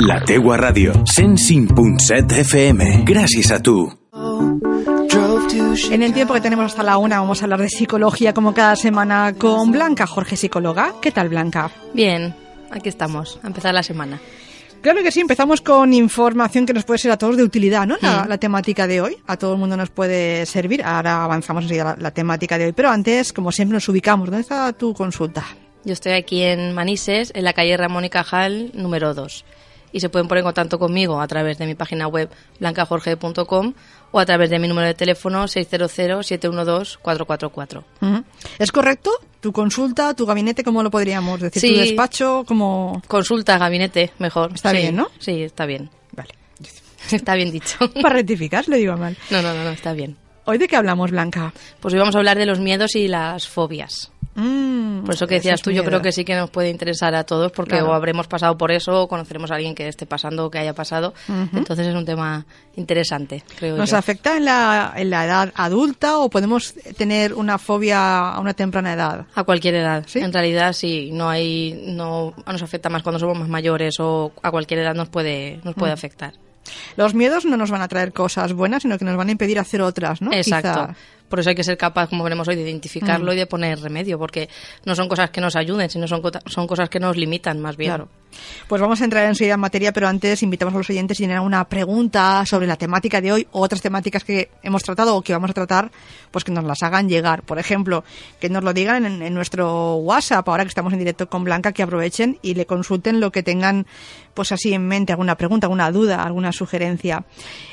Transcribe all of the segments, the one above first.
La Tegua Radio, 105.7 FM. Gràcies a tu. En el tiempo que tenemos hasta la una vamos a hablar de psicología como cada semana con Blanca Jorge, psicóloga. ¿Qué tal, Blanca? Bien, aquí estamos, a empezar la semana. Claro que sí, empezamos con información que nos puede ser a todos de utilidad, ¿no? La, la temática de hoy, a todo el mundo nos puede servir. Ahora avanzamos enseguida la, la temática de hoy, pero antes, como siempre, nos ubicamos. ¿Dónde está tu consulta? Yo estoy aquí en Manises, en la calle Ramón y Cajal, número 2. Y se pueden poner en contacto conmigo a través de mi página web blancajorge.com o a través de mi número de teléfono 600-712-444. Ujú. ¿Es correcto? ¿Tu consulta, tu gabinete, cómo lo podríamos decir? Sí. ¿Tu despacho? como Consulta, gabinete, mejor. Está Sí, bien, ¿no? Sí, está bien. Vale. Está bien dicho. Para rectificar, le digo mal. No, no, no, no, está bien. ¿Hoy de qué hablamos, Blanca? Pues hoy vamos a hablar de los miedos y las fobias. Mm, Por eso que decías tú, yo creo que sí que nos puede interesar a todos porque Claro. o habremos pasado por eso o conoceremos a alguien que esté pasando o que haya pasado. Entonces es un tema interesante, creo ¿Nos yo. afecta en la, en la edad adulta o podemos tener una fobia a una temprana edad? A cualquier edad. ¿Sí? En realidad sí, no hay no nos afecta más cuando somos más mayores o a cualquier edad nos puede nos Mm. puede afectar. Los miedos no nos van a traer cosas buenas, sino que nos van a impedir hacer otras, ¿no? Exacto. Quizá. Por eso hay que ser capaz, como veremos hoy, de Mm. identificarlo y de poner remedio, porque no son cosas que nos ayuden, sino son, son cosas que nos limitan más bien. Claro. Pues vamos a entrar enseguida en materia, pero antes invitamos a los oyentes si tienen alguna pregunta sobre la temática de hoy o otras temáticas que hemos tratado o que vamos a tratar, pues que nos las hagan llegar. Por ejemplo, que nos lo digan en, en nuestro WhatsApp, ahora que estamos en directo con Blanca, que aprovechen y le consulten lo que tengan, pues así en mente, alguna pregunta, alguna duda, alguna sugerencia.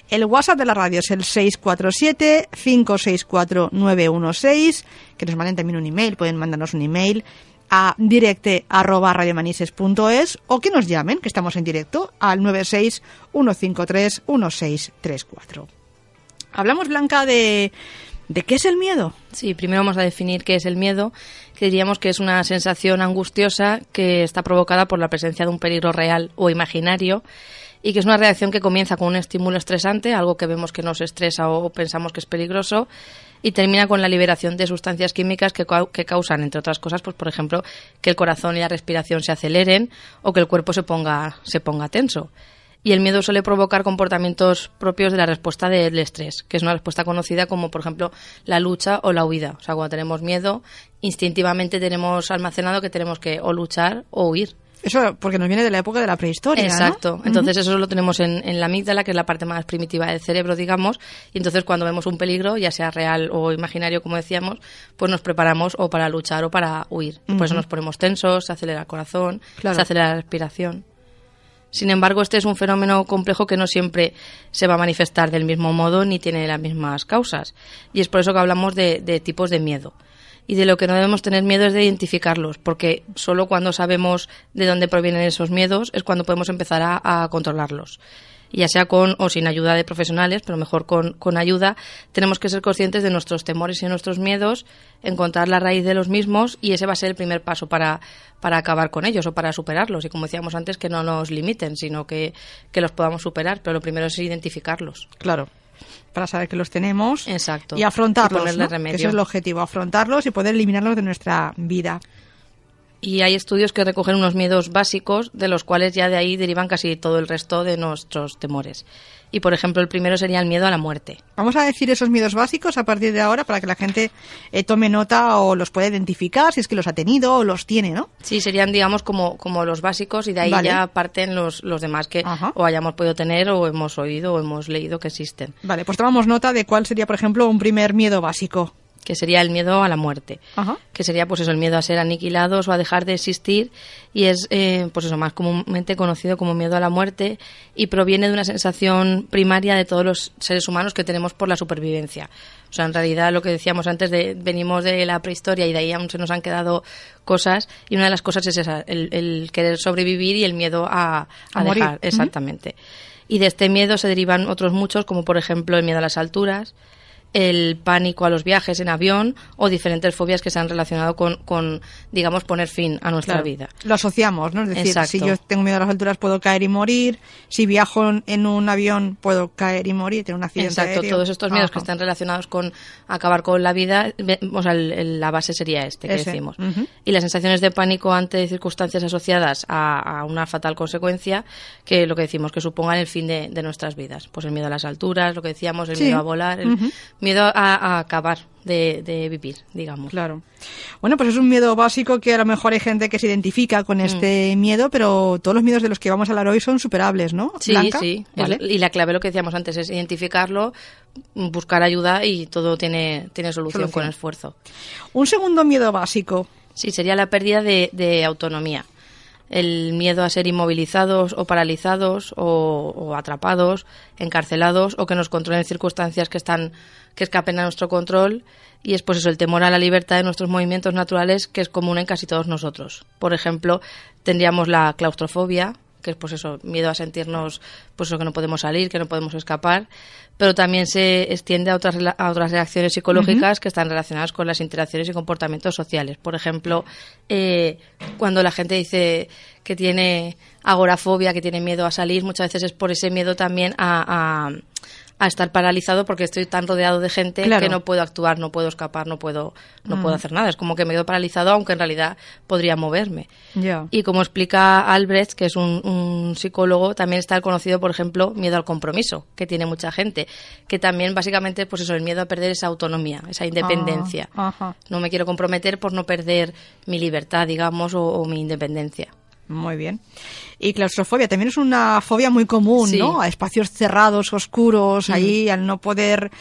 El WhatsApp de la radio es el 647-564-916, que nos manden también un email, pueden mandarnos un email a directe arroba radiomanises.es o que nos llamen, que estamos en directo, al 96 153 1634. Hablamos, Blanca, de, de qué es el miedo. Sí, primero vamos a definir qué es el miedo, que diríamos que es una sensación angustiosa que está provocada por la presencia de un peligro real o imaginario y que es una reacción que comienza con un estímulo estresante, algo que vemos que nos estresa o pensamos que es peligroso, y termina con la liberación de sustancias químicas que, que causan, entre otras cosas, pues por ejemplo, que el corazón y la respiración se aceleren o que el cuerpo se ponga, se ponga tenso. Y el miedo suele provocar comportamientos propios de la respuesta del estrés, que es una respuesta conocida como, por ejemplo, la lucha o la huida. O sea, cuando tenemos miedo, instintivamente tenemos almacenado que tenemos que o luchar o huir. Eso porque nos viene de la época de la prehistoria. ¿no? Exacto. Entonces eso lo tenemos en, en la amígdala, que es la parte más primitiva del cerebro, digamos. Y entonces cuando vemos un peligro, ya sea real o imaginario, como decíamos, pues nos preparamos o para luchar o para huir. Y por eso nos ponemos tensos, se acelera el corazón, Claro. se acelera la respiración. Sin embargo, este es un fenómeno complejo que no siempre se va a manifestar del mismo modo ni tiene las mismas causas. Y es por eso que hablamos de, de tipos de miedo. Y de lo que no debemos tener miedo es de identificarlos, porque solo cuando sabemos de dónde provienen esos miedos es cuando podemos empezar a, controlarlos. Ya sea con o sin ayuda de profesionales, pero mejor con, con ayuda, tenemos que ser conscientes de nuestros temores y nuestros miedos, encontrar la raíz de los mismos y ese va a ser el primer paso para, para acabar con ellos o para superarlos. Y como decíamos antes, que no nos limiten, sino que, que los podamos superar, pero lo primero es identificarlos. Claro. Para saber que los tenemos. Exacto. Y afrontarlos. Y ese es el objetivo, afrontarlos y poder eliminarlos de nuestra vida. Y hay estudios que recogen unos miedos básicos, de los cuales ya de ahí derivan casi todo el resto de nuestros temores. Y, por ejemplo, el primero sería el miedo a la muerte. Vamos a decir esos miedos básicos a partir de ahora para que la gente eh, tome nota o los pueda identificar si es que los ha tenido o los tiene, ¿no? Sí, serían, digamos, como, como los básicos y de ahí Vale. ya parten los, los demás que Ajá. o hayamos podido tener o hemos oído o hemos leído que existen. Vale, pues tomamos nota de cuál sería, por ejemplo, un primer miedo básico. Que sería el miedo a la muerte. Ajá. que sería pues eso el miedo a ser aniquilados o a dejar de existir y es eh, pues eso más comúnmente conocido como miedo a la muerte y proviene de una sensación primaria de todos los seres humanos que tenemos por la supervivencia o sea en realidad lo que decíamos antes de venimos de la prehistoria y de ahí aún se nos han quedado cosas y una de las cosas es esa el, el querer sobrevivir y el miedo a, A a morir. dejar exactamente y de este miedo se derivan otros muchos como por ejemplo el miedo a las alturas el pánico a los viajes en avión o diferentes fobias que se han relacionado con, con digamos, poner fin a nuestra vida. Lo asociamos, ¿no? Es decir, si yo tengo miedo a las alturas puedo caer y morir, si viajo en un avión puedo caer y morir, tener un accidente Exacto, todos estos miedos que están relacionados con acabar con la vida, o sea, la base sería este que decimos. Y las sensaciones de pánico ante circunstancias asociadas a, una fatal consecuencia, que lo que decimos, que supongan el fin de, nuestras vidas. Pues el miedo a las alturas, lo que decíamos, el miedo a volar, el, miedo a, acabar de, vivir, digamos. Claro. Bueno, pues es un miedo básico que a lo mejor hay gente que se identifica con mm. este miedo, pero todos los miedos de los que vamos a hablar hoy son superables, ¿no? Sí, sí. Y la clave, lo que decíamos antes, es identificarlo, buscar ayuda y todo tiene, tiene solución, con esfuerzo. Un segundo miedo básico. Sí, sería la pérdida de autonomía el miedo a ser inmovilizados o paralizados o, atrapados, encarcelados o que nos controlen circunstancias que están que escapen a nuestro control y es pues eso el temor a la libertad de nuestros movimientos naturales que es común en casi todos nosotros. Por ejemplo, tendríamos la claustrofobia, que es pues eso, miedo a sentirnos pues eso que no podemos salir, que no podemos escapar, pero también se extiende a otras a otras reacciones psicológicas que están relacionadas con las interacciones y comportamientos sociales. Por ejemplo, eh, cuando la gente dice que tiene agorafobia, que tiene miedo a salir, muchas veces es por ese miedo también a a estar paralizado porque estoy tan rodeado de gente que no puedo actuar, no puedo escapar, no puedo, no puedo mm. hacer nada. Es como que me quedo paralizado, aunque en realidad podría moverme. Y como explica Albrecht, que es un, psicólogo, también está el conocido, por ejemplo, miedo al compromiso, que tiene mucha gente, que también básicamente, pues eso, el miedo a perder esa autonomía, esa independencia. Ah, no me quiero comprometer por no perder mi libertad, digamos, o mi independencia. Muy bien. Y claustrofobia también es una fobia muy común, ¿no? A espacios cerrados, oscuros, ahí al no poder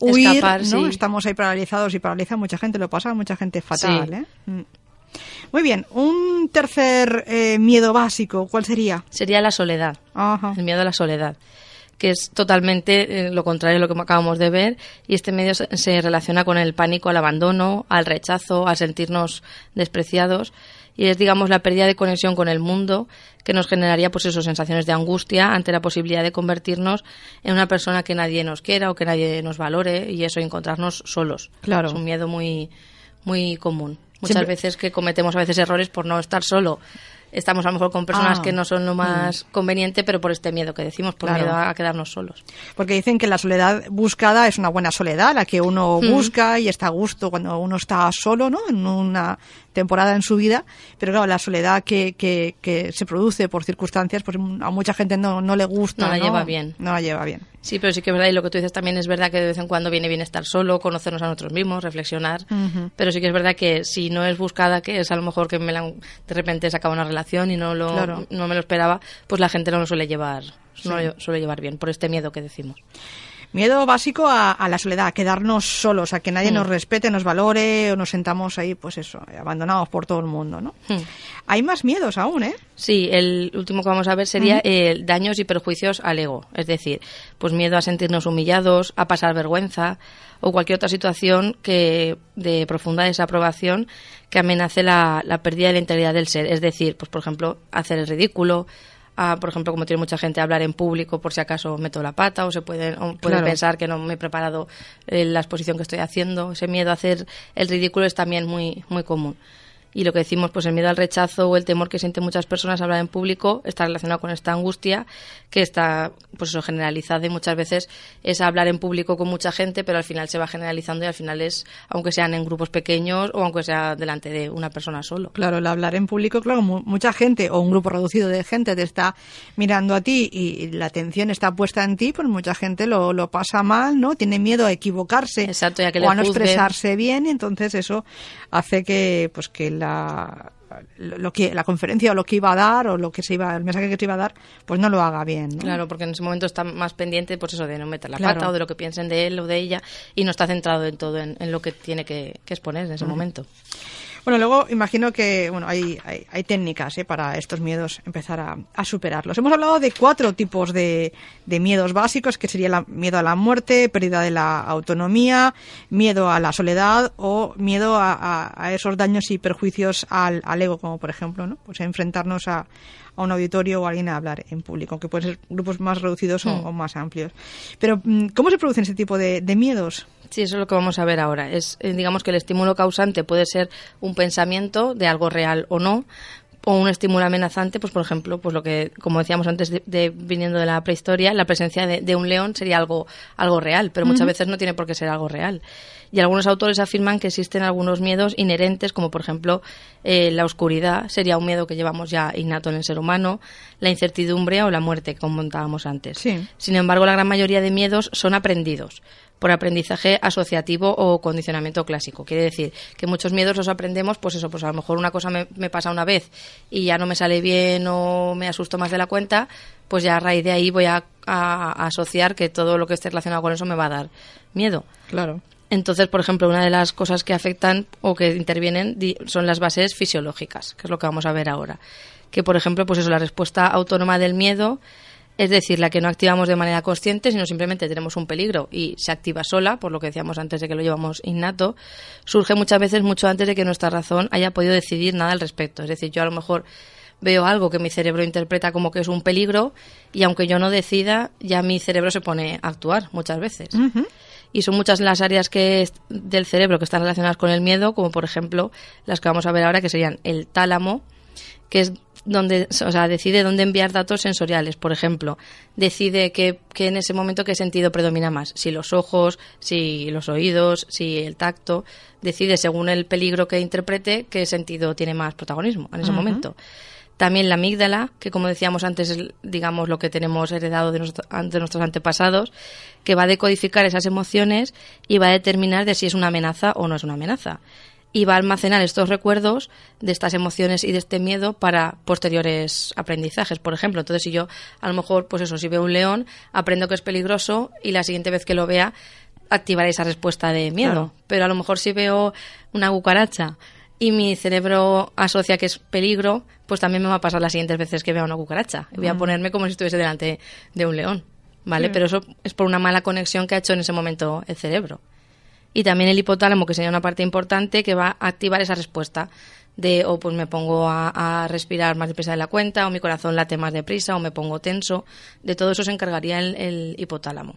huir, ¿no? Estamos ahí paralizados y paraliza mucha gente, lo pasa a mucha gente fatal, ¿eh? Mm. Muy bien, un tercer eh, miedo básico, ¿cuál sería? Sería la soledad, el miedo a la soledad que es totalmente eh, lo contrario de lo que acabamos de ver, y este medio se relaciona con el pánico al abandono, al rechazo, a sentirnos despreciados y es digamos la pérdida de conexión con el mundo que nos generaría pues eso sensaciones de angustia ante la posibilidad de convertirnos en una persona que nadie nos quiera o que nadie nos valore y eso encontrarnos solos. Claro. Es un miedo muy muy común. Muchas veces que cometemos a veces errores por no estar solo estamos a lo mejor con personas ah. que no son lo más mm. conveniente, pero por este miedo que decimos, por miedo a, quedarnos solos. Porque dicen que la soledad buscada es una buena soledad, la que uno mm. busca y está a gusto cuando uno está solo, ¿no? En una temporada en su vida, pero claro, la soledad que, que, que se produce por circunstancias, pues a mucha gente no, no le gusta. No la lleva bien. No la lleva bien. Sí, pero sí que es verdad, y lo que tú dices también es verdad que de vez en cuando viene bien estar solo, conocernos a nosotros mismos, reflexionar, pero sí que es verdad que si no es buscada, que es a lo mejor que me la, de repente se acaba una relación y no, lo, no me lo esperaba, pues la gente no lo suele llevar, no lo suele llevar bien, por este miedo que decimos. Miedo básico a, la soledad, a quedarnos solos, a que nadie mm. nos respete, nos valore o nos sentamos ahí, pues eso, abandonados por todo el mundo, ¿no? Mm. Hay más miedos aún, ¿eh? Sí, el último que vamos a ver sería daños y perjuicios al ego, es decir, pues miedo a sentirnos humillados, a pasar vergüenza o cualquier otra situación que de profunda desaprobación que amenace la, la pérdida de la integridad del ser, es decir, pues por ejemplo, hacer el ridículo, por ejemplo, como tiene mucha gente, hablar en público por si acaso meto la pata o se pueden, puede pensar que no me he preparado eh, la exposición que estoy haciendo. Ese miedo a hacer el ridículo es también muy, muy común y lo que decimos, pues el miedo al rechazo o el temor que sienten muchas personas a hablar en público está relacionado con esta angustia que está, pues eso, generalizada y muchas veces es hablar en público con mucha gente, pero al final se va generalizando y al final es, aunque sean en grupos pequeños o aunque sea delante de una persona solo. Claro, el hablar en público, claro, mucha gente o un grupo reducido de gente te está mirando a ti y la atención está puesta en ti, pues mucha gente lo, lo pasa mal, ¿no? Tiene miedo a equivocarse Exacto, ya que o a no expresarse bien, entonces eso hace que, pues que la, lo que la conferencia o lo que iba a dar o lo que se iba el mensaje que se iba a dar pues no lo haga bien claro porque en ese momento está más pendiente pues eso de no meter la pata o de lo que piensen de él o de ella y no está centrado en todo en, lo que tiene que, exponer en ese momento bueno, luego imagino que bueno hay, hay, técnicas ¿eh? para estos miedos empezar a, superarlos. Hemos hablado de cuatro tipos de, de miedos básicos, que sería el miedo a la muerte, pérdida de la autonomía, miedo a la soledad o miedo a, a, esos daños y perjuicios al, al, ego, como por ejemplo, ¿no? pues enfrentarnos a, a un auditorio o a alguien a hablar en público, que pueden ser grupos más reducidos o, Mm. más amplios. Pero, mm, ¿cómo se producen ese tipo de, de miedos? Sí, eso es lo que vamos a ver ahora. Es, eh, digamos que el estímulo causante puede ser un pensamiento de algo real o no, o un estímulo amenazante, pues por ejemplo, pues lo que, como decíamos antes de, de- viniendo de la prehistoria, la presencia de, de un león sería algo, algo real, pero muchas veces no tiene por qué ser algo real. Y algunos autores afirman que existen algunos miedos inherentes, como por ejemplo eh, la oscuridad, sería un miedo que llevamos ya innato en el ser humano, la incertidumbre o la muerte, como comentábamos antes. Sí. Sin embargo, la gran mayoría de miedos son aprendidos por aprendizaje asociativo o condicionamiento clásico. Quiere decir que muchos miedos los aprendemos, pues eso, pues a lo mejor una cosa me, me pasa una vez y ya no me sale bien o me asusto más de la cuenta, pues ya a raíz de ahí voy a, a- a asociar que todo lo que esté relacionado con eso me va a dar miedo. Claro. Entonces, por ejemplo, una de las cosas que afectan o que intervienen son las bases fisiológicas, que es lo que vamos a ver ahora. Que, por ejemplo, pues eso, la respuesta autónoma del miedo, es decir, la que no activamos de manera consciente, sino simplemente tenemos un peligro y se activa sola, por lo que decíamos antes de que lo llevamos innato, surge muchas veces mucho antes de que nuestra razón haya podido decidir nada al respecto. Es decir, yo a lo mejor veo algo que mi cerebro interpreta como que es un peligro y aunque yo no decida, ya mi cerebro se pone a actuar muchas veces. Y son muchas las áreas que del cerebro que están relacionadas con el miedo, como por ejemplo las que vamos a ver ahora, que serían el tálamo, que es donde, o sea, decide dónde enviar datos sensoriales. Por ejemplo, decide que, que en ese momento qué sentido predomina más, si los ojos, si los oídos, si el tacto, decide según el peligro que interprete qué sentido tiene más protagonismo en ese momento. También la amígdala, que como decíamos antes, es, digamos, lo que tenemos heredado de, nuestro- de nuestros antepasados, que va a decodificar esas emociones y va a determinar de si es una amenaza o no es una amenaza. Y va a almacenar estos recuerdos de estas emociones y de este miedo para posteriores aprendizajes. Por ejemplo, entonces si yo, a lo mejor, pues eso, si veo un león, aprendo que es peligroso y la siguiente vez que lo vea, activaré esa respuesta de miedo. Claro. Pero a lo mejor si veo una cucaracha y mi cerebro asocia que es peligro, pues también me va a pasar las siguientes veces que vea una cucaracha. Y voy a ponerme como si estuviese delante de un león, ¿vale? Pero eso es por una mala conexión que ha hecho en ese momento el cerebro. Y también el hipotálamo, que sería una parte importante, que va a activar esa respuesta de o pues me pongo a, a respirar más deprisa de la cuenta, o mi corazón late más deprisa, o me pongo tenso. De todo eso se encargaría el, el hipotálamo.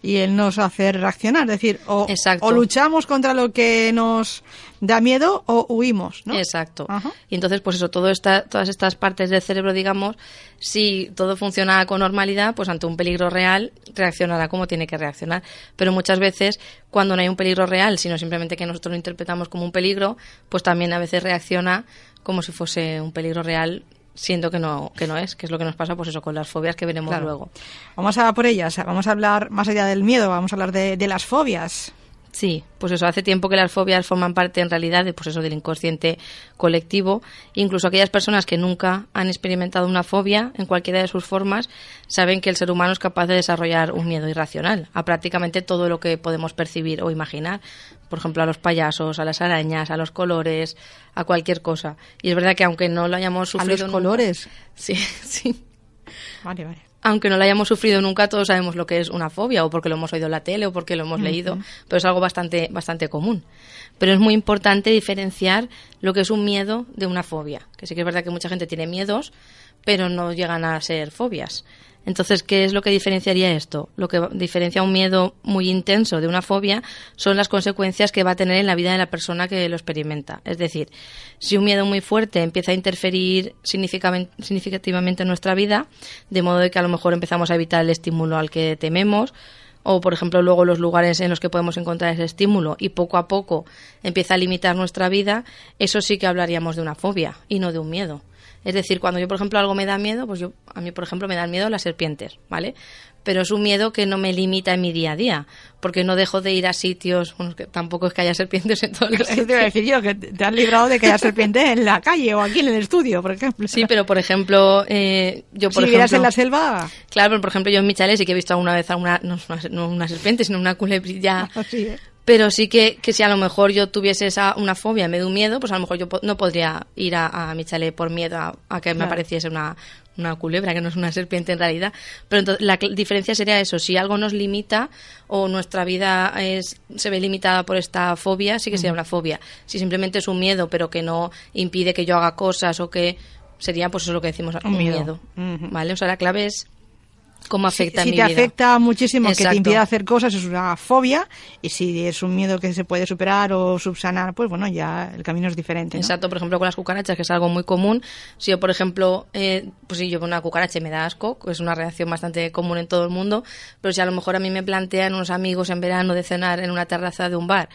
Y él nos hace reaccionar, es decir, o, o luchamos contra lo que nos da miedo o huimos, ¿no? Exacto. Y entonces, pues eso, todo esta, todas estas partes del cerebro, digamos, si todo funciona con normalidad, pues ante un peligro real reaccionará como tiene que reaccionar. Pero muchas veces, cuando no hay un peligro real, sino simplemente que nosotros lo interpretamos como un peligro, pues también a veces reacciona como si fuese un peligro real, siendo que no, que no es, que es lo que nos pasa, pues eso, con las fobias que veremos Claro. luego. Vamos a por ellas, vamos a hablar más allá del miedo, vamos a hablar de, de las fobias. Sí, pues eso, hace tiempo que las fobias forman parte en realidad de, pues eso, del inconsciente colectivo. Incluso aquellas personas que nunca han experimentado una fobia en cualquiera de sus formas saben que el ser humano es capaz de desarrollar un miedo irracional a prácticamente todo lo que podemos percibir o imaginar. Por ejemplo, a los payasos, a las arañas, a los colores, a cualquier cosa. Y es verdad que aunque no lo hayamos A sufrido los nunca- colores. Sí, sí Vale, vale. Aunque no lo hayamos sufrido nunca, todos sabemos lo que es una fobia, o porque lo hemos oído en la tele, o porque lo hemos leído, pero es algo bastante, bastante común. Pero es muy importante diferenciar lo que es un miedo de una fobia. Que sí que es verdad que mucha gente tiene miedos, pero no llegan a ser fobias. Entonces, ¿qué es lo que diferenciaría esto? Lo que diferencia un miedo muy intenso de una fobia son las consecuencias que va a tener en la vida de la persona que lo experimenta. Es decir, si un miedo muy fuerte empieza a interferir significativamente en nuestra vida, de modo de que a lo mejor empezamos a evitar el estímulo al que tememos, o por ejemplo luego los lugares en los que podemos encontrar ese estímulo y poco a poco empieza a limitar nuestra vida, eso sí que hablaríamos de una fobia y no de un miedo. Es decir, cuando yo, por ejemplo, algo me da miedo, pues yo, a mí, por ejemplo, me dan miedo las serpientes, ¿vale? Pero es un miedo que no me limita en mi día a día, porque no dejo de ir a sitios, bueno, que tampoco es que haya serpientes en todos los Eso te iba a decir yo, que te han librado de que haya serpiente en la calle o aquí en el estudio, por ejemplo. Sí, pero por ejemplo, eh, yo por si vivieras en ejemplo, la selva, Claro, pero por ejemplo, yo en mi chalet sí que he visto alguna vez a una, no, una, no una serpiente, sino una culebrilla. así, ¿eh? Pero sí que, que si a lo mejor yo tuviese esa, una fobia, me de un miedo, pues a lo mejor yo po- no podría ir a, a mi chalet por miedo a, a que me apareciese una, una culebra, que no es una serpiente en realidad. Pero entonces la diferencia sería eso, si algo nos limita o nuestra vida es, se ve limitada por esta fobia, sí que sería una fobia. Si simplemente es un miedo, pero que no impide que yo haga cosas o que sería pues eso lo que decimos, un, miedo. miedo. ¿Vale? O sea, la clave es cómo Si, afecta si mi te vida. afecta muchísimo, que te Exacto. impide hacer cosas, es una fobia. Y si es un miedo que se puede superar o subsanar, pues bueno, ya el camino es diferente. ¿no? Exacto, por ejemplo, con las cucarachas, que es algo muy común. Si yo, por ejemplo, eh, pues si yo veo una cucaracha y me da asco, es una reacción bastante común en todo el mundo, pero si a lo mejor a mí me plantean unos amigos en verano de cenar en una terraza de un bar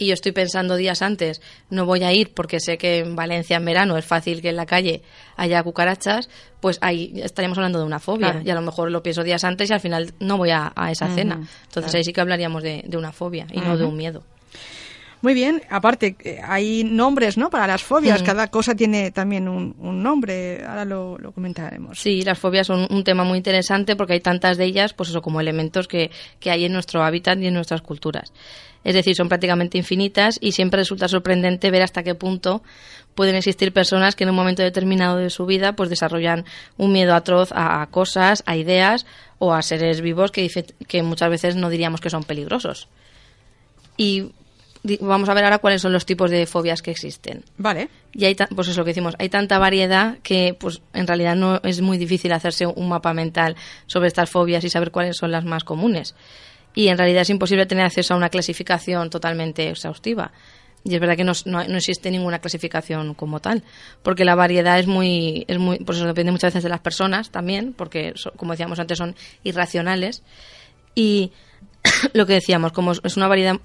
y yo estoy pensando días antes, no voy a ir porque sé que en Valencia en verano es fácil que en la calle haya cucarachas, pues ahí estaríamos hablando de una fobia. Claro. Y a lo mejor lo pienso días antes y al final no voy a, a esa cena. Entonces claro. ahí sí que hablaríamos de, de una fobia y no de un miedo. Muy bien, aparte, eh, hay nombres, ¿no? Para las fobias, Mm. cada cosa tiene también un, un nombre, ahora lo, lo comentaremos. Sí, las fobias son un tema muy interesante porque hay tantas de ellas, pues eso, como elementos que, que hay en nuestro hábitat y en nuestras culturas. Es decir, son prácticamente infinitas y siempre resulta sorprendente ver hasta qué punto pueden existir personas que en un momento determinado de su vida pues desarrollan un miedo atroz a, a cosas, a ideas o a seres vivos que, que muchas veces no diríamos que son peligrosos. Y vamos a ver ahora cuáles son los tipos de fobias que existen. Vale. Y hay, pues eso lo que decimos, hay tanta variedad que pues en realidad no es muy difícil hacerse un mapa mental sobre estas fobias y saber cuáles son las más comunes. Y en realidad es imposible tener acceso a una clasificación totalmente exhaustiva. Y es verdad que no, no- no existe ninguna clasificación como tal, porque la variedad es muy, es muy, pues eso depende muchas veces de las personas también, porque so- como decíamos antes son irracionales. Y lo que decíamos, como es una variedad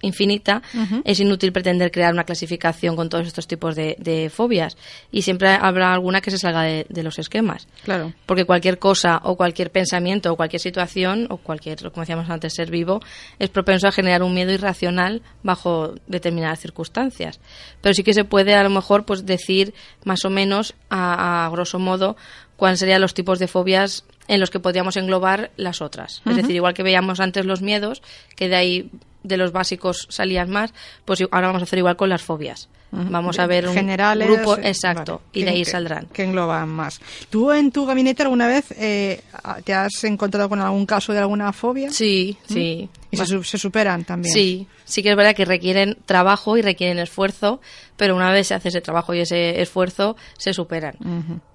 infinita, es inútil pretender crear una clasificación con todos estos tipos de, de fobias. Y siempre habrá alguna que se salga de, de los esquemas. Claro. Porque cualquier cosa o cualquier pensamiento o cualquier situación o cualquier, como decíamos antes, ser vivo es propenso a generar un miedo irracional bajo determinadas circunstancias. Pero sí que se puede a lo mejor pues decir más o menos a, a grosso modo cuáles serían los tipos de fobias en los que podríamos englobar las otras. Es decir, igual que veíamos antes los miedos, que de ahí de los básicos salían más, pues ahora vamos a hacer igual con las fobias. Vamos a ver un Generales. grupo eh, exacto vale, y de ahí que- saldrán. Que engloban más. ¿Tú en tu gabinete alguna vez eh, te has encontrado con algún caso de alguna fobia? Sí, sí. Y se, se superan también. Sí, sí que es verdad que requieren trabajo y requieren esfuerzo, pero una vez se hace ese trabajo y ese esfuerzo, se superan.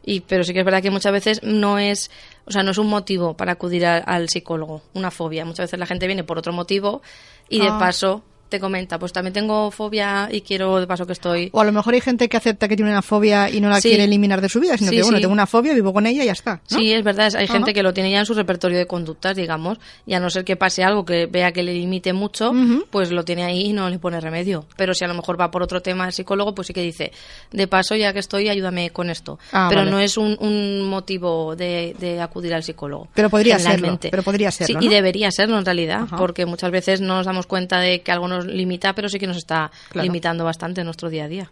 Y pero sí que es verdad que muchas veces no es, o sea, no es un motivo para acudir a- al psicólogo, una fobia. Muchas veces la gente viene por otro motivo y de Ah. paso te comenta, pues también tengo fobia y quiero de paso que estoy O a lo mejor hay gente que acepta que tiene una fobia y no la Sí. quiere eliminar de su vida, sino Sí, que, bueno, sí. tengo una fobia, vivo con ella y ya está. ¿no? Sí, es verdad. Hay gente que lo tiene ya en su repertorio de conductas, digamos, y a no ser que pase algo que vea que le limite mucho, pues lo tiene ahí y no le pone remedio. Pero si a lo mejor va por otro tema el psicólogo, pues sí que dice, de paso, ya que estoy, ayúdame con esto. Ah, pero vale. no es un, un motivo de, de acudir al psicólogo. Pero podría serlo, pero podría serlo, Sí, y debería serlo en realidad, Ajá. porque muchas veces no nos damos cuenta de que algo nos limita, pero sí que nos está Claro. limitando bastante en nuestro día a día.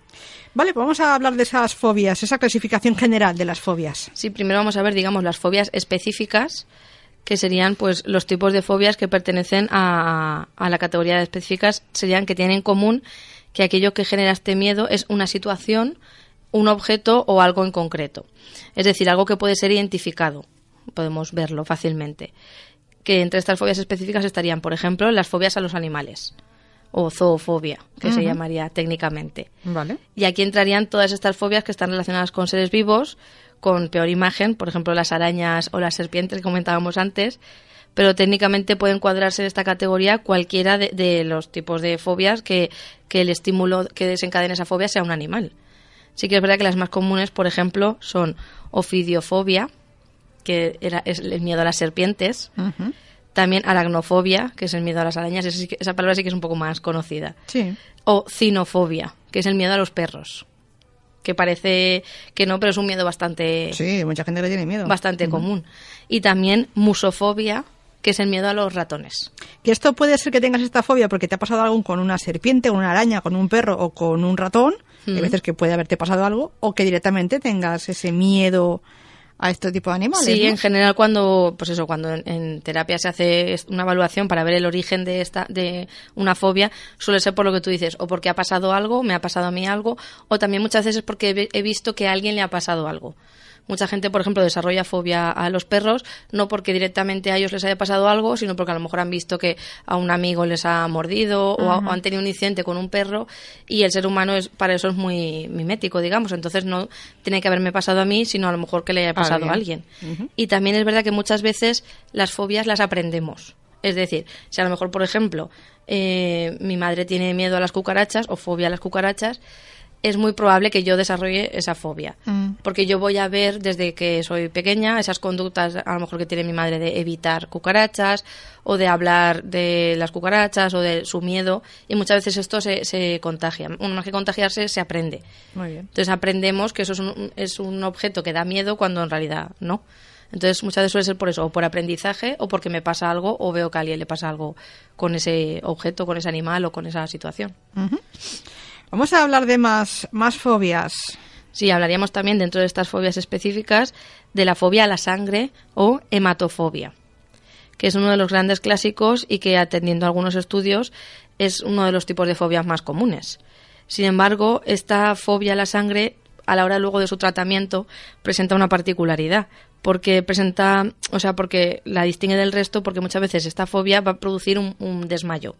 Vale, pues vamos a hablar de esas fobias, esa clasificación general de las fobias. Sí, primero vamos a ver, digamos, las fobias específicas, que serían pues los tipos de fobias que pertenecen a, a la categoría de específicas, serían que tienen en común que aquello que genera este miedo es una situación, un objeto o algo en concreto. Es decir, algo que puede ser identificado. Podemos verlo fácilmente. Que entre estas fobias específicas estarían, por ejemplo, las fobias a los animales o zoofobia, que se llamaría técnicamente. Vale. Y aquí entrarían todas estas fobias que están relacionadas con seres vivos, con peor imagen, por ejemplo, las arañas o las serpientes que comentábamos antes, pero técnicamente pueden cuadrarse en esta categoría cualquiera de, de los tipos de fobias que, que el estímulo que desencadene esa fobia sea un animal. Sí que es verdad que las más comunes, por ejemplo, son ofidiofobia, que era, es el miedo a las serpientes. También aracnofobia, que es el miedo a las arañas, esa, sí que- esa palabra sí que es un poco más conocida Sí. o cinofobia, que es el miedo a los perros. Que parece que no, pero es un miedo bastante, Sí, mucha gente le tiene miedo. bastante común. Y también musofobia, que es el miedo a los ratones. Que esto puede ser que tengas esta fobia porque te ha pasado algo con una serpiente, con una araña, con un perro o con un ratón. Hay Mm. veces que puede haberte pasado algo o que directamente tengas ese miedo a este tipo de animales. Sí, ¿no? en general cuando, pues eso, cuando en, en terapia se hace una evaluación para ver el origen de esta, de una fobia, suele ser por lo que tú dices, o porque ha pasado algo, me ha pasado a mí algo, o también muchas veces es porque he visto que a alguien le ha pasado algo. Mucha gente, por ejemplo, desarrolla fobia a los perros, no porque directamente a ellos les haya pasado algo, sino porque a lo mejor han visto que a un amigo les ha mordido o, han tenido un incidente con un perro y el ser humano es para eso es muy mimético, digamos. Entonces no tiene que haberme pasado a mí, sino a lo mejor que le haya pasado a alguien. Y también es verdad que muchas veces las fobias las aprendemos. Es decir, si a lo mejor, por ejemplo, eh, mi madre tiene miedo a las cucarachas o fobia a las cucarachas, es muy probable que yo desarrolle esa fobia. Mm. Porque yo voy a ver desde que soy pequeña esas conductas, a lo mejor que tiene mi madre, de evitar cucarachas o de hablar de las cucarachas o de su miedo. Y muchas veces esto se, se contagia. Uno más que contagiarse, se aprende. Muy bien. Entonces aprendemos que eso es un, es un objeto que da miedo cuando en realidad no. Entonces, muchas veces suele ser por eso, o por aprendizaje, o porque me pasa algo, o veo que a alguien le pasa algo con ese objeto, con ese animal o con esa situación. Vamos a hablar de más, más fobias. Sí, hablaríamos también dentro de estas fobias específicas de la fobia a la sangre o hematofobia, que es uno de los grandes clásicos y que, atendiendo a algunos estudios, es uno de los tipos de fobias más comunes. Sin embargo, esta fobia a la sangre, a la hora luego de su tratamiento, presenta una particularidad, porque presenta, o sea, porque la distingue del resto, porque muchas veces esta fobia va a producir un, desmayo.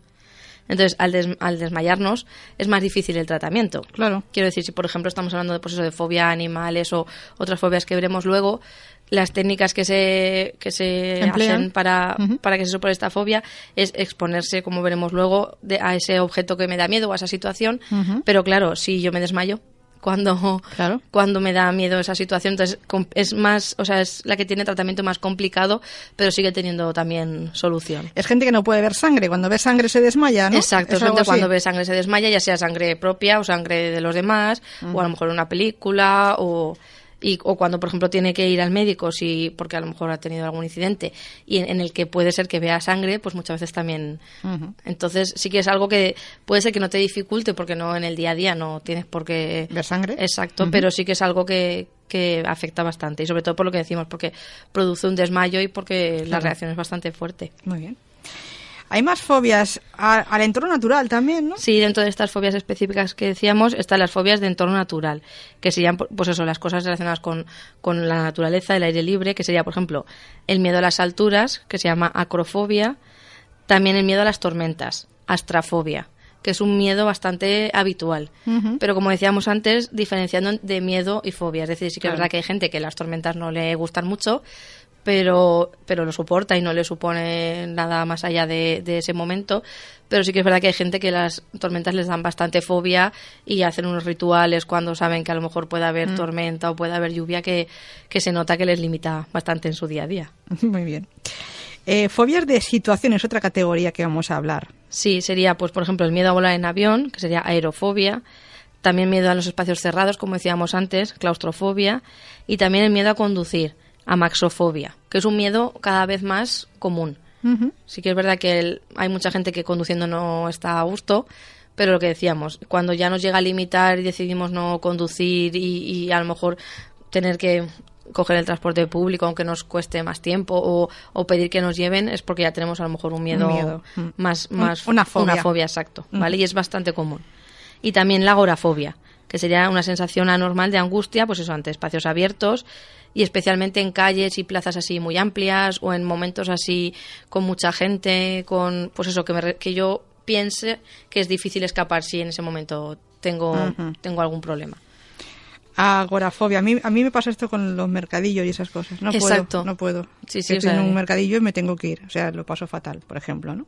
Entonces, al, al, desmayarnos es más difícil el tratamiento. Claro. Quiero decir, si por ejemplo estamos hablando de, pues de fobia a animales o otras fobias que veremos luego, las técnicas que se, que se hacen para, para que se supere esta fobia es exponerse, como veremos luego, a ese objeto que me da miedo o a esa situación. Pero claro, si yo me desmayo, cuando, cuando me da miedo esa situación. Entonces, es más, o sea, es la que tiene tratamiento más complicado, pero sigue teniendo también solución. Es gente que no puede ver sangre. Cuando ve sangre se desmaya, ¿no? Exacto, es, gente cuando ve sangre se desmaya, ya sea sangre propia o sangre de los demás, o a lo mejor una película, o y, o cuando, por ejemplo, tiene que ir al médico si, porque a lo mejor ha tenido algún incidente y en, el que puede ser que vea sangre, pues muchas veces también. Entonces, sí que es algo que puede ser que no te dificulte porque no en el día a día no tienes por qué. ¿Ver sangre? Exacto, pero sí que es algo que, que afecta bastante y sobre todo por lo que decimos, porque produce un desmayo y porque la reacción es bastante fuerte. Muy bien. Hay más fobias al entorno natural también, ¿no? Sí, dentro de estas fobias específicas que decíamos están las fobias de entorno natural, que serían, pues eso, las cosas relacionadas con, con la naturaleza, el aire libre, que sería, por ejemplo, el miedo a las alturas, que se llama acrofobia, también el miedo a las tormentas, astrafobia que es un miedo bastante habitual. Pero como decíamos antes, diferenciando de miedo y fobia. Es decir, sí que es verdad que hay gente que las tormentas no le gustan mucho, pero, pero lo soporta y no le supone nada más allá de, ese momento. Pero sí que es verdad que hay gente que las tormentas les dan bastante fobia y hacen unos rituales cuando saben que a lo mejor puede haber mm. tormenta o puede haber lluvia que, se nota que les limita bastante en su día a día. Muy bien. Eh, fobias de situaciones, otra categoría que vamos a hablar. Sí, sería, pues, por ejemplo, el miedo a volar en avión, que sería aerofobia. También miedo a los espacios cerrados, como decíamos antes, claustrofobia. Y también el miedo a conducir amaxofobia, que es un miedo cada vez más común. Sí que es verdad que hay mucha gente que conduciendo no está a gusto, pero lo que decíamos, cuando ya nos llega a limitar y decidimos no conducir y, a lo mejor tener que coger el transporte público aunque nos cueste más tiempo o, pedir que nos lleven es porque ya tenemos a lo mejor un miedo, mm. más, más una fobia, una fobia exacto, ¿vale? Y es bastante común. Y también la agorafobia, que sería una sensación anormal de angustia, pues eso, ante espacios abiertos y especialmente en calles y plazas así muy amplias o en momentos así con mucha gente, con pues eso que, me, que yo piense que es difícil escapar si en ese momento tengo, tengo algún problema. Agorafobia. A mí, a mí me pasa esto con los mercadillos y esas cosas. No puedo. No puedo. Sí, sí, Estoy en un mercadillo y me tengo que ir. O sea, lo paso fatal, por ejemplo, ¿no?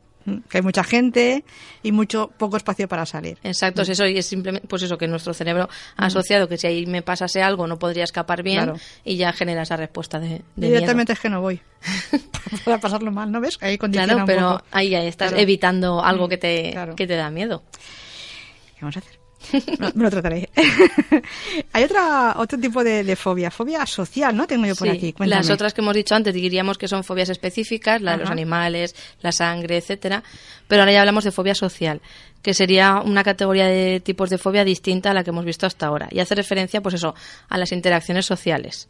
Que hay mucha gente y mucho poco espacio para salir. Exacto, es eso y es simplemente pues eso que nuestro cerebro ha asociado que si ahí me pasase algo no podría escapar bien y ya genera esa respuesta de, de Directamente es que no voy para pasarlo mal, ¿no ves? Ahí claro, pero ahí, estás evitando algo que te que te da miedo. ¿Qué vamos a hacer? Me lo trataré. Hay otra, otro tipo de, fobia, fobia social, ¿no? Tengo yo por aquí. Las otras que hemos dicho antes diríamos que son fobias específicas, la de los animales, la sangre, etcétera. Pero ahora ya hablamos de fobia social, que sería una categoría de tipos de fobia distinta a la que hemos visto hasta ahora. Y hace referencia, pues eso, a las interacciones sociales.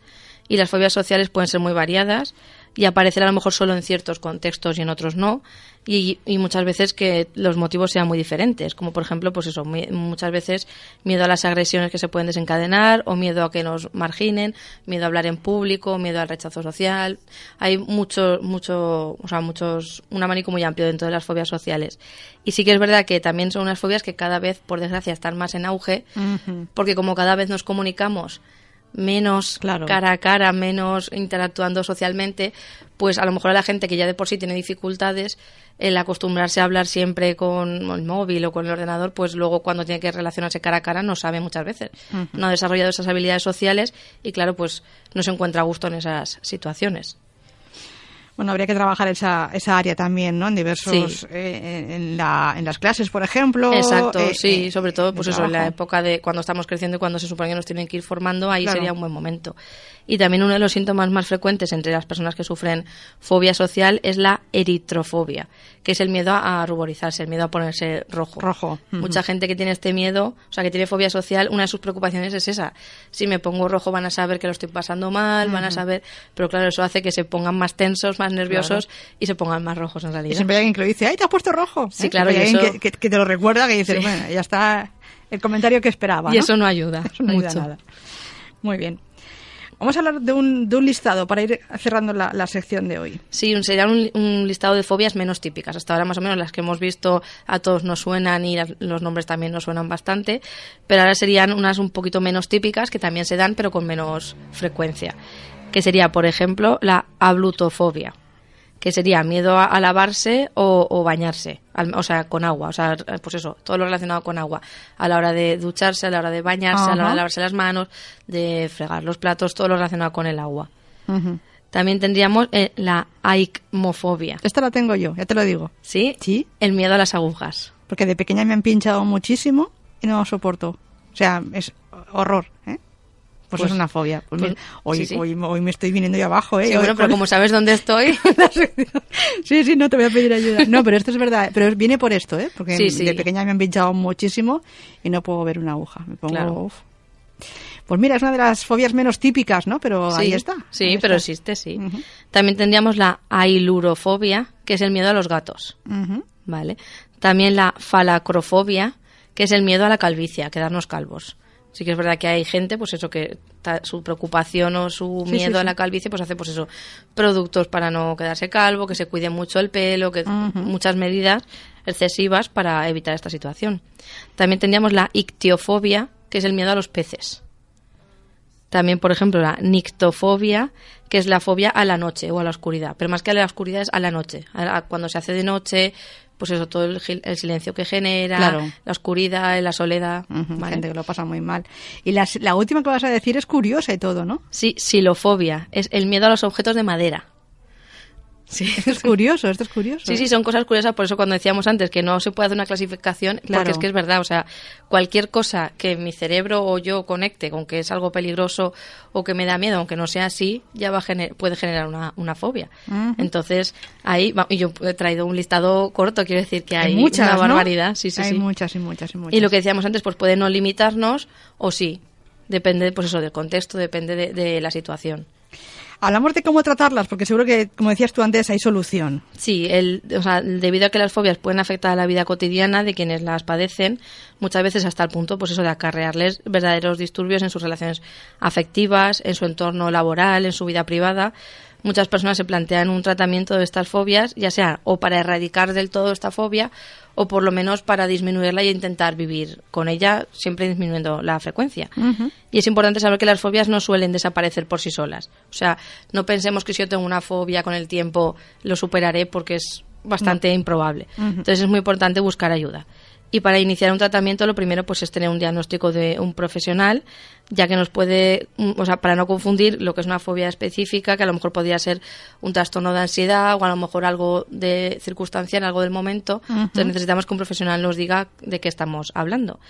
Y las fobias sociales pueden ser muy variadas y aparecer a lo mejor solo en ciertos contextos y en otros no y, y muchas veces que los motivos sean muy diferentes como por ejemplo pues eso mi- muchas veces miedo a las agresiones que se pueden desencadenar o miedo a que nos marginen miedo a hablar en público miedo al rechazo social. Hay mucho mucho o sea muchos un abanico muy amplio dentro de las fobias sociales. Y sí que es verdad que también son unas fobias que cada vez por desgracia están más en auge porque como cada vez nos comunicamos menos Claro. cara a cara, menos interactuando socialmente, pues a lo mejor a la gente que ya de por sí tiene dificultades, el acostumbrarse a hablar siempre con el móvil o con el ordenador, pues luego cuando tiene que relacionarse cara a cara no sabe muchas veces. No ha desarrollado esas habilidades sociales y claro, pues no se encuentra a gusto en esas situaciones. Bueno, habría que trabajar esa, esa área también, ¿no? En diversos, Sí. eh, en, la, en las clases, por ejemplo. Exacto, eh, sí, eh, sobre todo pues eso, en la época de cuando estamos creciendo y cuando se supone que nos tienen que ir formando, ahí Claro. sería un buen momento. Y también uno de los síntomas más frecuentes entre las personas que sufren fobia social es la eritrofobia, que es el miedo a ruborizarse, el miedo a ponerse rojo. Rojo. Mucha gente que tiene este miedo, o sea, que tiene fobia social, una de sus preocupaciones es esa. Si me pongo rojo van a saber que lo estoy pasando mal, van a saber, pero claro, eso hace que se pongan más tensos, más nerviosos y se pongan más rojos en realidad. Y siempre hay alguien que lo dice, ¡ay, te has puesto rojo! Sí, ¿Eh? claro, Siempre hay y alguien eso- que, que- que te lo recuerda, que dices, Sí. bueno, ya está el comentario que esperaba. Y ¿no? eso no ayuda Eso no ayuda mucho. nada. Muy bien. Vamos a hablar de un, de un listado para ir cerrando la, la sección de hoy. Sí, sería un, un listado de fobias menos típicas. Hasta ahora más o menos las que hemos visto a todos nos suenan y las- los nombres también nos suenan bastante, pero ahora serían unas un poquito menos típicas que también se dan pero con menos frecuencia. Que sería, por ejemplo, la ablutofobia, que sería miedo a, a lavarse o, o bañarse, al- o sea, con agua, o sea, pues eso, todo lo relacionado con agua, a la hora de ducharse, a la hora de bañarse, a la hora de lavarse las manos, de fregar los platos, todo lo relacionado con el agua. También tendríamos eh, la aikmofobia. Esta la tengo yo, ya te lo digo. ¿Sí? Sí. El miedo a las agujas. Porque de pequeña me han pinchado muchísimo y no lo soporto. O sea, es horror. Pues, Pues- es una fobia. Pues pues- hoy, sí, sí. Hoy, hoy me estoy viniendo yo abajo, ¿eh? Sí, bueno, pero como sabes dónde estoy, Sí, sí, no te voy a pedir ayuda. No, pero esto es verdad. Pero viene por esto, ¿eh? Porque de pequeña me han pinchado muchísimo y no puedo ver una aguja. Me pongo. Claro. uf. Pues mira, es una de las fobias menos típicas, ¿no? Pero ahí está. Sí, ahí pero está. existe, sí. También tendríamos la ailurofobia, que es el miedo a los gatos. ¿Vale? También la falacrofobia, que es el miedo a la calvicie, a quedarnos calvos. Sí que es verdad que hay gente, pues eso, que ta- su preocupación o su miedo sí, a la calvicie, pues hace, pues eso, productos para no quedarse calvo, que se cuide mucho el pelo, que muchas medidas excesivas para evitar esta situación. También tendríamos la ictiofobia, que es el miedo a los peces. También, por ejemplo, la nictofobia, que es la fobia a la noche o a la oscuridad. Pero más que a la oscuridad es a la noche. A- a cuando se hace de noche, pues eso, todo el, silencio que genera, Claro. la oscuridad, la soledad. ¿vale? Gente que lo pasa muy mal. Y las- la última que vas a decir es curiosa y todo, ¿no? Sí, silofobia, es el miedo a los objetos de madera. Sí. Esto es curioso, esto es curioso. Sí, sí, son cosas curiosas, por eso cuando decíamos antes que no se puede hacer una clasificación, Claro. porque es que es verdad, o sea, cualquier cosa que mi cerebro o yo conecte con que es algo peligroso o que me da miedo, aunque no sea así, ya va a gener- puede generar una, una fobia. Entonces, ahí, va- y yo he traído un listado corto, quiero decir que hay, Hay muchas, una ¿no? barbaridad, sí, sí, Hay sí. muchas y muchas y muchas. Y lo que decíamos antes, pues puede no limitarnos o sí, depende, pues eso, del contexto, depende de, de la situación. Hablamos de cómo tratarlas, porque seguro que, como decías tú antes, hay solución. Sí, el, o sea, debido a que las fobias pueden afectar a la vida cotidiana de quienes las padecen, muchas veces hasta el punto, pues eso, de acarrearles verdaderos disturbios en sus relaciones afectivas, en su entorno laboral, en su vida privada. Muchas personas se plantean un tratamiento de estas fobias, ya sea o para erradicar del todo esta fobia o por lo menos para disminuirla y intentar vivir con ella, siempre disminuyendo la frecuencia. Y es importante saber que las fobias no suelen desaparecer por sí solas. O sea, no pensemos que si yo tengo una fobia con el tiempo lo superaré porque es bastante improbable. Entonces es muy importante buscar ayuda. Y para iniciar un tratamiento lo primero pues es tener un diagnóstico de un profesional, ya que nos puede, mm, o sea, para no confundir lo que es una fobia específica, que a lo mejor podría ser un trastorno de ansiedad o a lo mejor algo de circunstancial, algo del momento. Entonces necesitamos que un profesional nos diga de qué estamos hablando.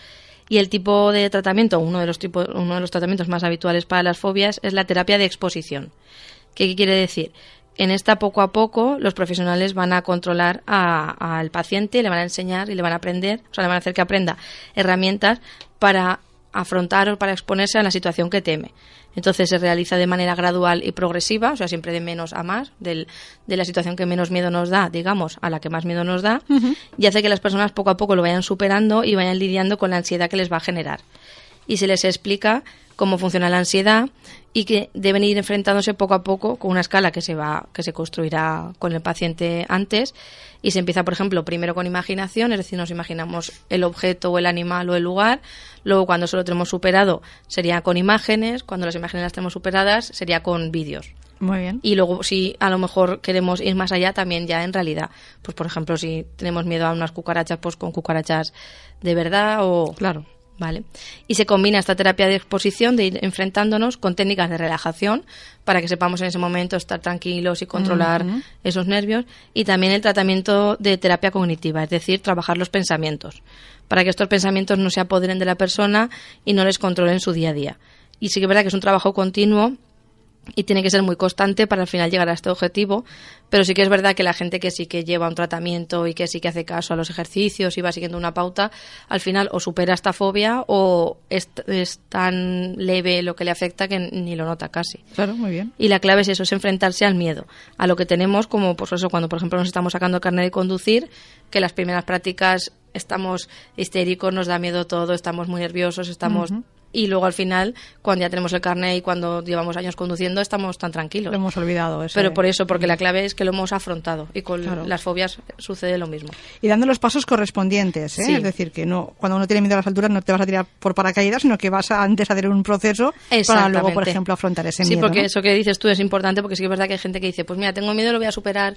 Y el tipo de tratamiento, uno de los tipos, uno de los tratamientos más habituales para las fobias es la terapia de exposición. ¿Qué qué quiere decir? En esta poco a poco los profesionales van a controlar a- al paciente, le van a enseñar y le van a aprender, o sea, le van a hacer que aprenda herramientas para afrontar o para exponerse a la situación que teme. Entonces se realiza de manera gradual y progresiva, o sea, siempre de menos a más, del, de la situación que menos miedo nos da, digamos, a la que más miedo nos da, y hace que las personas poco a poco lo vayan superando y vayan lidiando con la ansiedad que les va a generar. Y se les explica cómo funciona la ansiedad y que deben ir enfrentándose poco a poco con una escala que se va que se construirá con el paciente antes y se empieza por ejemplo primero con imaginación es decir nos imaginamos el objeto o el animal o el lugar luego cuando solo tenemos superado sería con imágenes cuando las imágenes las tenemos superadas sería con vídeos muy bien. Y luego, si a lo mejor queremos ir más allá, también ya en realidad. Pues, por ejemplo, si tenemos miedo a unas cucarachas, pues con cucarachas de verdad o. Claro. ¿Vale? Y se combina esta terapia de exposición, de ir enfrentándonos con técnicas de relajación para que sepamos en ese momento estar tranquilos y controlar esos nervios y también el tratamiento de terapia cognitiva, es decir, trabajar los pensamientos, para que estos pensamientos no se apoderen de la persona y no les controlen su día a día. Y sí que es verdad que es un trabajo continuo y tiene que ser muy constante para al final llegar a este objetivo. Pero sí que es verdad que la gente que sí que lleva un tratamiento y que sí que hace caso a los ejercicios y va siguiendo una pauta, al final o supera esta fobia o es, tan leve lo que le afecta que ni lo nota casi. Claro, muy bien. Y la clave es eso, es enfrentarse al miedo, a lo que tenemos como pues eso cuando por ejemplo nos estamos sacando carne de conducir, que las primeras prácticas estamos histéricos, nos da miedo todo, estamos muy nerviosos, estamos y luego al final, cuando ya tenemos el carnet y cuando llevamos años conduciendo, estamos tan tranquilos. Lo hemos olvidado eso. Pero por eso, porque la clave es que lo hemos afrontado y con las fobias sucede lo mismo. Y dando los pasos correspondientes, ¿eh? es decir, que no cuando uno tiene miedo a las alturas no te vas a tirar por paracaídas, sino que vas a antes a hacer un proceso para luego, por ejemplo, afrontar ese miedo. Sí, porque eso que dices tú es importante porque sí que es verdad que hay gente que dice, pues mira, tengo miedo, lo voy a superar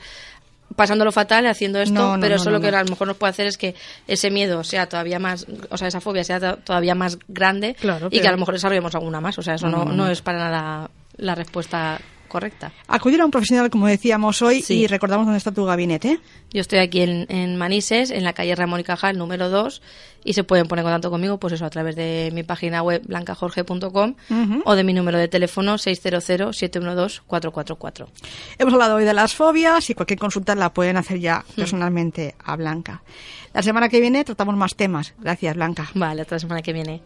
pasándolo fatal haciendo esto, pero solo que a lo mejor nos puede hacer es que ese miedo sea todavía más, o sea, esa fobia sea todavía más grande y que a lo mejor desarrollemos alguna más. O sea, eso no, no es para nada la respuesta correcta. Acudir a un profesional, como decíamos hoy, y recordamos dónde está tu gabinete. Yo estoy aquí en, Manises, en la calle Ramón y Cajal, número 2, y se pueden poner en contacto conmigo, pues eso, a través de mi página web blancajorge.com o de mi número de teléfono 600-712-444. Hemos hablado hoy de las fobias y cualquier consulta la pueden hacer ya mm. personalmente a Blanca. La semana que viene tratamos más temas. Gracias, Blanca. Vale, hasta la semana que viene.